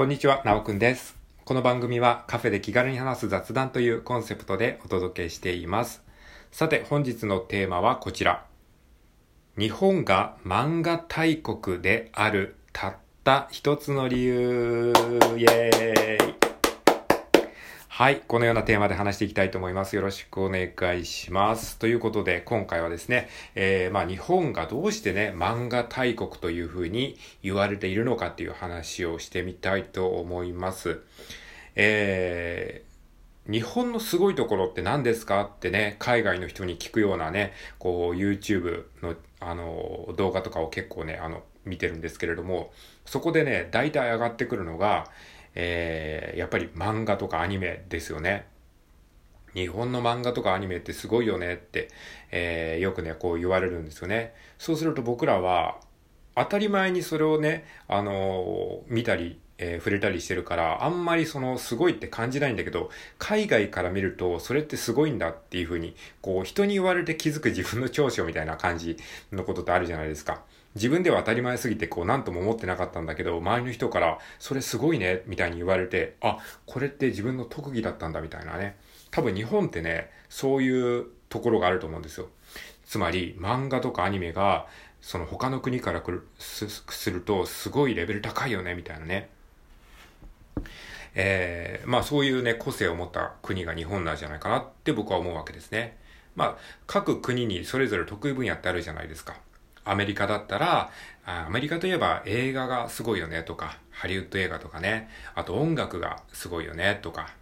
こんにちは、なおくんです。この番組はカフェで気軽に話す雑談というコンセプトでお届けしています。さて、本日のテーマはこちら。日本が漫画大国であるたった一つの理由。イエーイはい。このようなテーマで話していきたいと思います。よろしくお願いします。ということで、今回はですね、えー、まあ日本がどうしてね、漫画大国というふうに言われているのかっていう話をしてみたいと思います。えー、日本のすごいところって何ですかってね、海外の人に聞くようなね、こう YouTube のあの動画とかを結構ね、あの見てるんですけれども、そこでね、大体上がってくるのが、えー、やっぱり漫画とかアニメですよね。日本の漫画とかアニメってすごいよねって、えー、よくね、こう言われるんですよね。そうすると僕らは、当たり前にそれをね、あのー、見たり、えー、触れたりしてるから、あんまりそのすごいって感じないんだけど、海外から見るとそれってすごいんだっていうふうに、こう人に言われて気づく自分の長所みたいな感じのことってあるじゃないですか。自分では当たり前すぎてこう何とも思ってなかったんだけど、周りの人からそれすごいねみたいに言われて、あ、これって自分の特技だったんだみたいなね。多分日本ってね、そういうところがあると思うんですよ。つまり漫画とかアニメがその他の国から来るすするとすごいレベル高いよねみたいなね。えー、まあそういうね個性を持った国が日本なんじゃないかなって僕は思うわけですね。まあ各国にそれぞれ得意分野ってあるじゃないですか。アメリカだったら、アメリカといえば映画がすごいよねとか、ハリウッド映画とかね、あと音楽がすごいよねとか、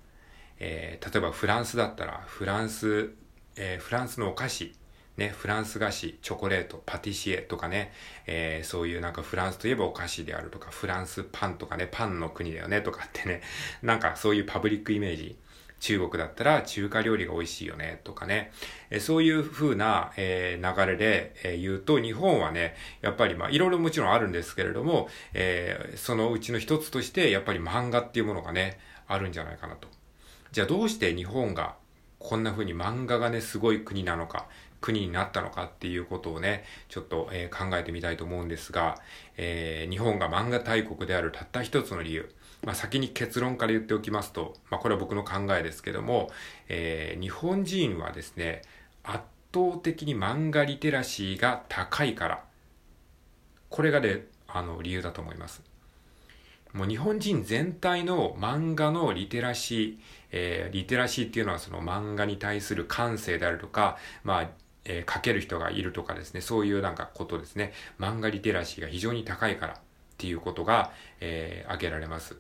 えー、例えばフランスだったら、フランス、えー、フランスのお菓子、ね、フランス菓子、チョコレート、パティシエとかね、えー、そういうなんかフランスといえばお菓子であるとか、フランスパンとかね、パンの国だよねとかってね、なんかそういうパブリックイメージ、中国だったら中華料理が美味しいよねとかね、えそういう風な、えー、流れで、えー、言うと日本はね、やっぱりまあいろいろもちろんあるんですけれども、えー、そのうちの一つとしてやっぱり漫画っていうものがね、あるんじゃないかなと。じゃあどうして日本がこんな風に漫画がね、すごい国なのか、国になったのかっていうことをね、ちょっと、えー、考えてみたいと思うんですが、えー、日本が漫画大国であるたった一つの理由。まあ、先に結論から言っておきますと、まあ、これは僕の考えですけども、えー、日本人はですね、圧倒的に漫画リテラシーが高いから、これがね、あの、理由だと思います。もう日本人全体の漫画のリテラシー、えー、リテラシーっていうのはその漫画に対する感性であるとか、まあ、えー、書ける人がいるとかですね、そういうなんかことですね、漫画リテラシーが非常に高いからっていうことが、えー、挙げられます。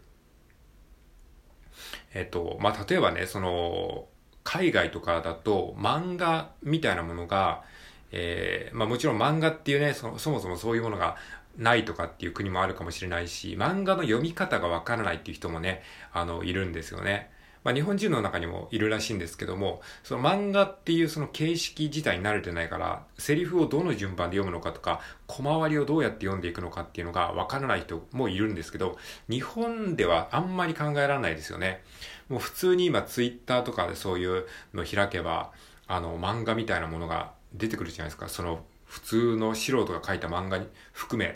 えっと、まあ、例えばね、その、海外とかだと漫画みたいなものが、えー、まあもちろん漫画っていうねそ、そもそもそういうものがないとかっていう国もあるかもしれないし、漫画の読み方がわからないっていう人もね、あの、いるんですよね。まあ日本人の中にもいるらしいんですけども、その漫画っていうその形式自体に慣れてないから、セリフをどの順番で読むのかとか、小回りをどうやって読んでいくのかっていうのがわからない人もいるんですけど、日本ではあんまり考えられないですよね。もう普通に今ツイッターとかでそういうの開けば、あの漫画みたいなものが出てくるじゃないですか。その普通の素人が書いた漫画に含め、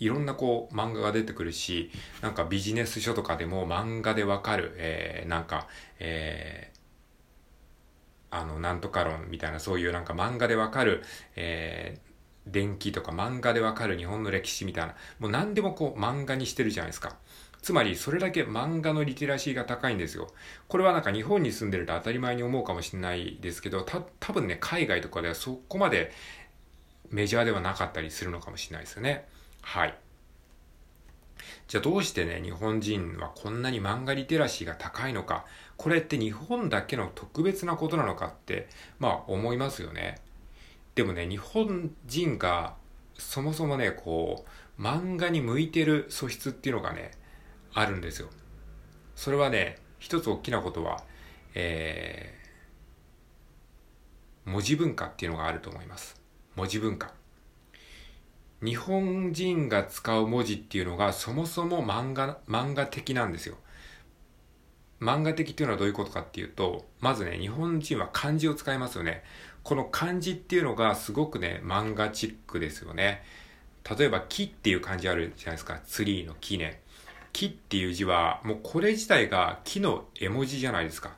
いろんなこう漫画が出てくるし、なんかビジネス書とかでも漫画でわかる、えー、なんか、えー、あの、なんとか論みたいなそういうなんか漫画でわかる、えー、電気とか漫画でわかる日本の歴史みたいな、もう何でもこう漫画にしてるじゃないですか。つまり、それだけ漫画のリテラシーが高いんですよ。これはなんか日本に住んでると当たり前に思うかもしれないですけど、た、多分ね、海外とかではそこまでメジャーではなかったりするのかもしれないですよね。はい。じゃあどうしてね、日本人はこんなに漫画リテラシーが高いのか、これって日本だけの特別なことなのかって、まあ思いますよね。でもね、日本人がそもそもね、こう、漫画に向いてる素質っていうのがね、あるんですよ。それはね、一つ大きなことは、えー、文字文化っていうのがあると思います。文字文化。日本人が使う文字っていうのがそもそも漫画、漫画的なんですよ。漫画的っていうのはどういうことかっていうと、まずね、日本人は漢字を使いますよね。この漢字っていうのがすごくね、漫画チックですよね。例えば木っていう漢字あるじゃないですか。ツリーの木ね。木っていう字は、もうこれ自体が木の絵文字じゃないですか。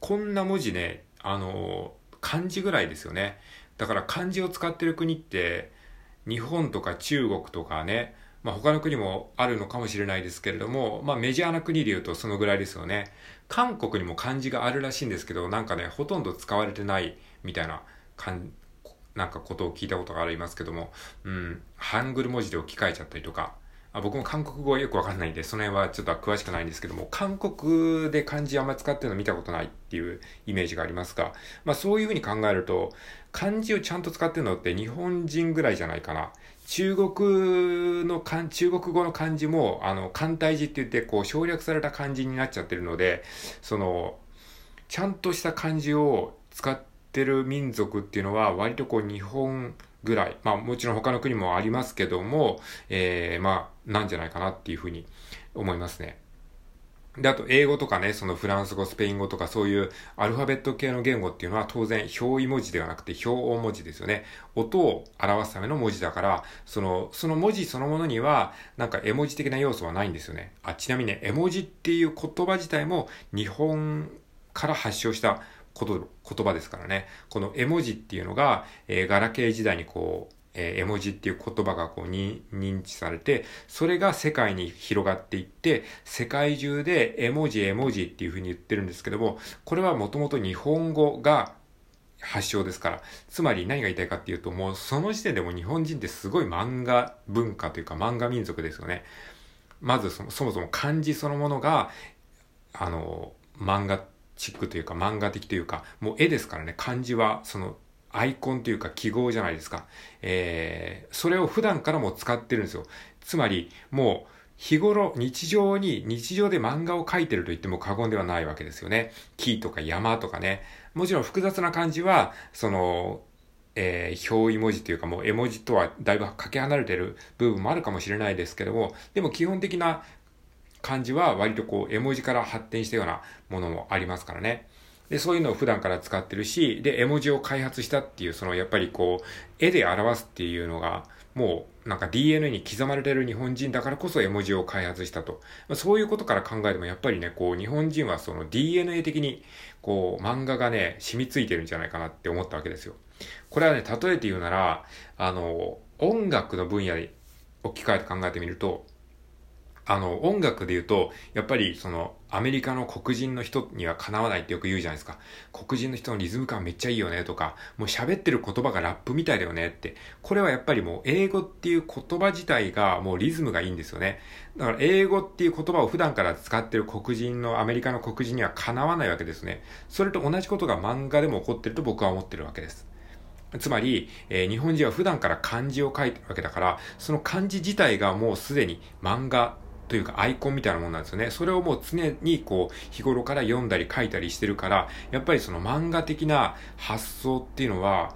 こんな文字ね、あの、漢字ぐらいですよね。だから漢字を使ってる国って、日本とか中国とかね、まあ、他の国もあるのかもしれないですけれども、まあ、メジャーな国で言うとそのぐらいですよね。韓国にも漢字があるらしいんですけど、なんかね、ほとんど使われてないみたいな感なんかことを聞いたことがありますけども、うん、ハングル文字で置き換えちゃったりとか、あ僕も韓国語はよくわかんないんで、その辺はちょっと詳しくないんですけども、韓国で漢字あんま使ってるの見たことないっていうイメージがありますが、まあそういうふうに考えると、漢字をちゃんと使ってるのって日本人ぐらいじゃないかな。中国の漢、中国語の漢字も、あの、簡体字って言って、こう省略された漢字になっちゃってるので、その、ちゃんとした漢字を使ってる民族っていうのは、割とこう日本ぐらい。まあもちろん他の国もありますけども、えー、まあなんじゃないかなっていうふうに思いますね。で、あと、英語とかね、そのフランス語、スペイン語とかそういうアルファベット系の言語っていうのは当然表意文字ではなくて表音文字ですよね。音を表すための文字だから、その、その文字そのものには、なんか絵文字的な要素はないんですよね。あ、ちなみにね、絵文字っていう言葉自体も日本から発祥した言葉ですからね。この絵文字っていうのが、えー、ガラケー時代にこう、えー、絵文字っていう言葉がこうに認知されて、それが世界に広がっていって、世界中で絵文字絵文字っていうふうに言ってるんですけども、これはもともと日本語が発祥ですから。つまり何が言いたいかっていうと、もうその時点でも日本人ってすごい漫画文化というか漫画民族ですよね。まずそもそも漢字そのものが、あの、漫画チックというか漫画的というか、もう絵ですからね、漢字はそのアイコンというか記号じゃないですか。えー、それを普段からも使ってるんですよ。つまり、もう、日頃、日常に、日常で漫画を描いてると言っても過言ではないわけですよね。木とか山とかね。もちろん複雑な漢字は、その、えー、表意文字というかもう絵文字とはだいぶかけ離れてる部分もあるかもしれないですけども、でも基本的な漢字は割とこう絵文字から発展したようなものもありますからね。で、そういうのを普段から使ってるし、で、絵文字を開発したっていう、そのやっぱりこう、絵で表すっていうのが、もうなんか DNA に刻まれてる日本人だからこそ絵文字を開発したと。まあ、そういうことから考えてもやっぱりね、こう日本人はその DNA 的にこう漫画がね、染みついてるんじゃないかなって思ったわけですよ。これはね、例えて言うなら、あの、音楽の分野に置き換えて考えてみると、あの、音楽で言うと、やっぱりその、アメリカの黒人の人にはかなわないってよく言うじゃないですか。黒人の人のリズム感めっちゃいいよねとか、もう喋ってる言葉がラップみたいだよねって。これはやっぱりもう英語っていう言葉自体がもうリズムがいいんですよね。だから英語っていう言葉を普段から使ってる黒人の、アメリカの黒人にはかなわないわけですね。それと同じことが漫画でも起こってると僕は思ってるわけです。つまり、えー、日本人は普段から漢字を書いてるわけだから、その漢字自体がもうすでに漫画というかアイコンみたいなもんなんですよね。それをもう常にこう日頃から読んだり書いたりしてるから、やっぱりその漫画的な発想っていうのは、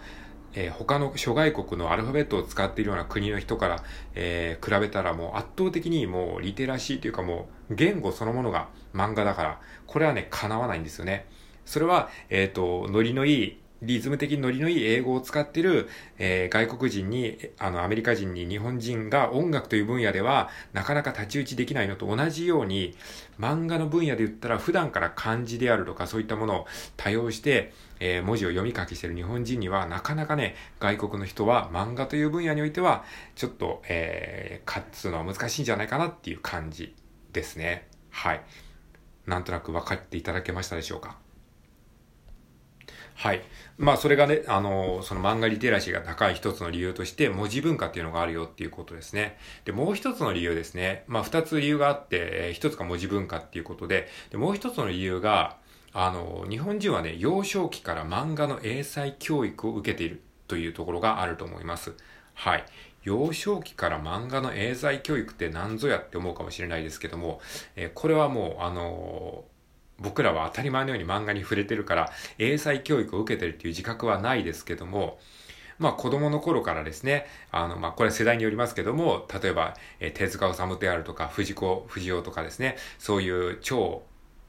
えー、他の諸外国のアルファベットを使っているような国の人から、えー、比べたらもう圧倒的にもうリテラシーというかもう言語そのものが漫画だから、これはね、叶わないんですよね。それは、えっ、ー、と、ノリのいいリズム的にノリのいい英語を使ってる、えー、外国人に、あの、アメリカ人に日本人が音楽という分野では、なかなか太刀打ちできないのと同じように、漫画の分野で言ったら、普段から漢字であるとか、そういったものを多用して、えー、文字を読み書きしてる日本人には、なかなかね、外国の人は漫画という分野においては、ちょっと、えー、勝つのは難しいんじゃないかなっていう感じですね。はい。なんとなく分かっていただけましたでしょうか？はい。まあ、それがね、あの、その漫画リテラシーが高い一つの理由として、文字文化っていうのがあるよっていうことですね。で、もう一つの理由ですね。まあ、二つ理由があって、一つが文字文化っていうことで、で、もう一つの理由が、あの、日本人はね、幼少期から漫画の英才教育を受けているというところがあると思います。はい。幼少期から漫画の英才教育って何ぞやって思うかもしれないですけども、えー、これはもう、あの僕らは当たり前のように漫画に触れてるから、英才教育を受けてるっていう自覚はないですけども、まあ子供の頃からですね、あの、まあこれ世代によりますけども、例えば、え、手塚治虫であるとか、藤子不二雄とかですね、そういう超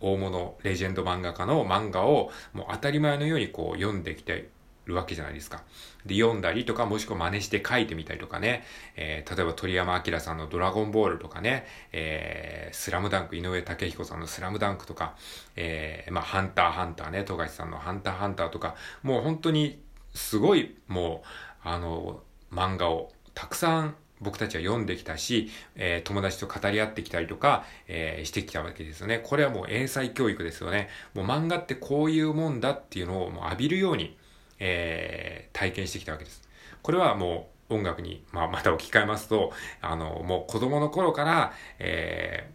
大物レジェンド漫画家の漫画をもう当たり前のようにこう読んできてるわけじゃないですか。で、読んだりとか、もしくは真似して書いてみたりとかね、えー、例えば鳥山明さんのドラゴンボールとかね、えー、スラムダンク、井上武彦さんのスラムダンクとか、えー、まあ、ハンターハンターね、富樫さんのハンターハンターとか、もう本当にすごい、もう、あの、漫画をたくさん僕たちは読んできたし、えー、友達と語り合ってきたりとか、えー、してきたわけですよね。これはもう英才教育ですよね。もう漫画ってこういうもんだっていうのをもう浴びるように、えー、体験してきたわけです。これはもう音楽に、まあ、また置き換えますと、あの、もう子供の頃から、え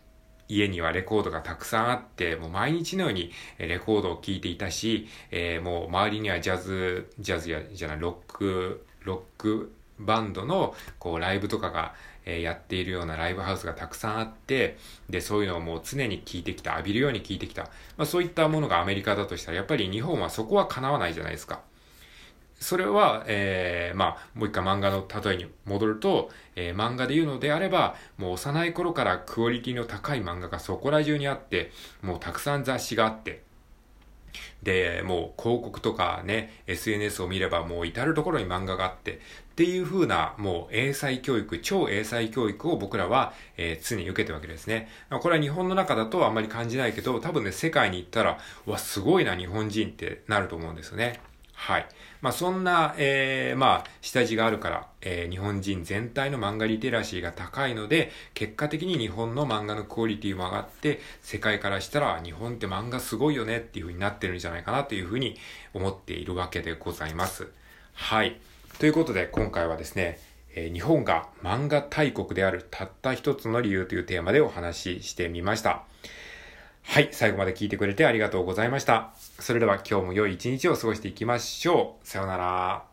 ー、家にはレコードがたくさんあって、もう毎日のようにレコードを聴いていたし、えー、もう周りにはジャズ、ジャズや、じゃない、ロック、ロックバンドのこうライブとかが、えやっているようなライブハウスがたくさんあって、で、そういうのをもう常に聞いてきた、浴びるように聞いてきた。まあそういったものがアメリカだとしたら、やっぱり日本はそこは叶わないじゃないですか。それは、えー、まあ、もう一回漫画の例えに戻ると、えー、漫画で言うのであれば、もう幼い頃からクオリティの高い漫画がそこら中にあって、もうたくさん雑誌があって、で、もう広告とかね、SNS を見ればもう至るところに漫画があって、っていう風なもう英才教育、超英才教育を僕らは、えー、常に受けてるわけですね。これは日本の中だとあんまり感じないけど、多分ね、世界に行ったら、うわ、すごいな日本人ってなると思うんですよね。はい。まあそんな、えー、まあ下地があるから、えー、日本人全体の漫画リテラシーが高いので、結果的に日本の漫画のクオリティも上がって、世界からしたら日本って漫画すごいよねっていう風になってるんじゃないかなという風に思っているわけでございます。はい。ということで今回はですね、えー、日本が漫画大国であるたった一つの理由というテーマでお話ししてみました。はい、最後まで聞いてくれてありがとうございました。それでは今日も良い一日を過ごしていきましょう。さようなら。